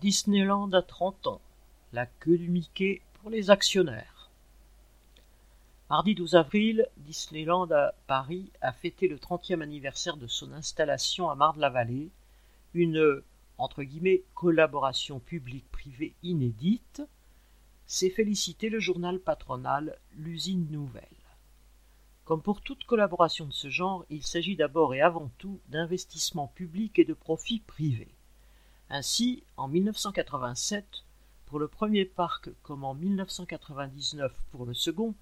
Disneyland a 30 ans. La queue du Mickey pour les actionnaires. Mardi 12 avril, Disneyland à Paris a fêté le 30e anniversaire de son installation à Marne-la-Vallée, une entre guillemets collaboration publique-privée inédite, s'est félicité le journal patronal L'usine nouvelle. Comme pour toute collaboration de ce genre, il s'agit d'abord et avant tout d'investissements publics et de profits privés. Ainsi, en 1987, pour le premier parc comme en 1999 pour le second,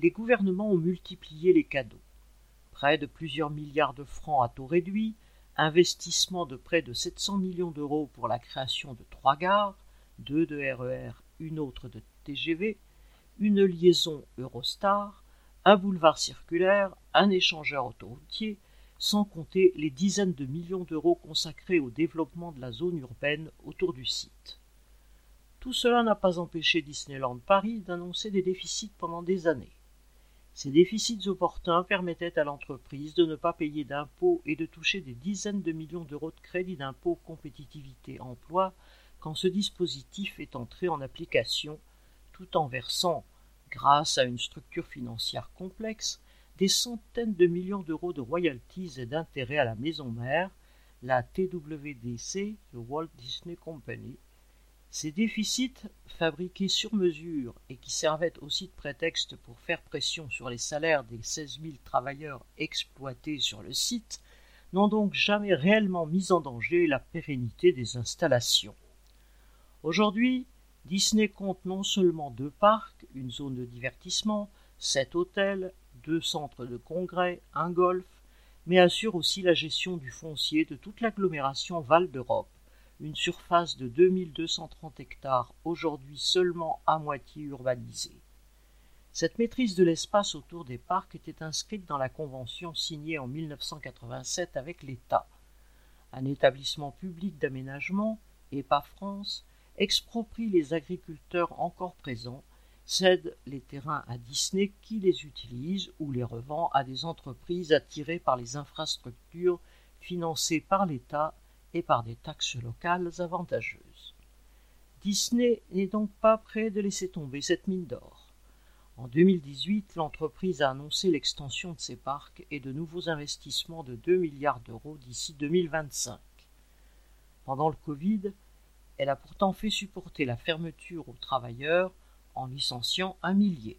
les gouvernements ont multiplié les cadeaux. Près de plusieurs milliards de francs à taux réduit, investissement de près de 700 millions d'euros pour la création de trois gares, deux de RER, e une autre de TGV, une liaison Eurostar, un boulevard circulaire, un échangeur autoroutier, sans compter les dizaines de millions d'euros consacrés au développement de la zone urbaine autour du site. Tout cela n'a pas empêché Disneyland Paris d'annoncer des déficits pendant des années. Ces déficits opportuns permettaient à l'entreprise de ne pas payer d'impôts et de toucher des dizaines de millions d'euros de crédit d'impôt compétitivité emploi quand ce dispositif est entré en application, tout en versant, grâce à une structure financière complexe, des centaines de millions d'euros de royalties et d'intérêts à la maison mère, la TWDC, le Walt Disney Company. Ces déficits, fabriqués sur mesure et qui servaient aussi de prétexte pour faire pression sur les salaires des 16 000 travailleurs exploités sur le site, n'ont donc jamais réellement mis en danger la pérennité des installations. Aujourd'hui, Disney compte non seulement deux parcs, une zone de divertissement, sept hôtels, deux centres de congrès, un golf, mais assure aussi la gestion du foncier de toute l'agglomération Val d'Europe, une surface de 2230 hectares aujourd'hui seulement à moitié urbanisée. Cette maîtrise de l'espace autour des parcs était inscrite dans la convention signée en 1987 avec l'État. Un établissement public d'aménagement, EPA France, exproprie les agriculteurs encore présents cède les terrains à Disney qui les utilise ou les revend à des entreprises attirées par les infrastructures financées par l'État et par des taxes locales avantageuses. Disney n'est donc pas prêt de laisser tomber cette mine d'or. En 2018, l'entreprise a annoncé l'extension de ses parcs et de nouveaux investissements de 2 milliards d'euros d'ici 2025. Pendant le Covid, elle a pourtant fait supporter la fermeture aux travailleurs en licenciant un millier.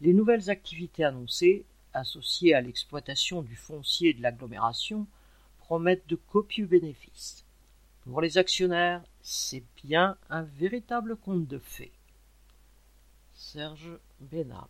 Les nouvelles activités annoncées, associées à l'exploitation du foncier de l'agglomération, promettent de copieux bénéfices. Pour les actionnaires, c'est bien un véritable conte de fées. Serge Benham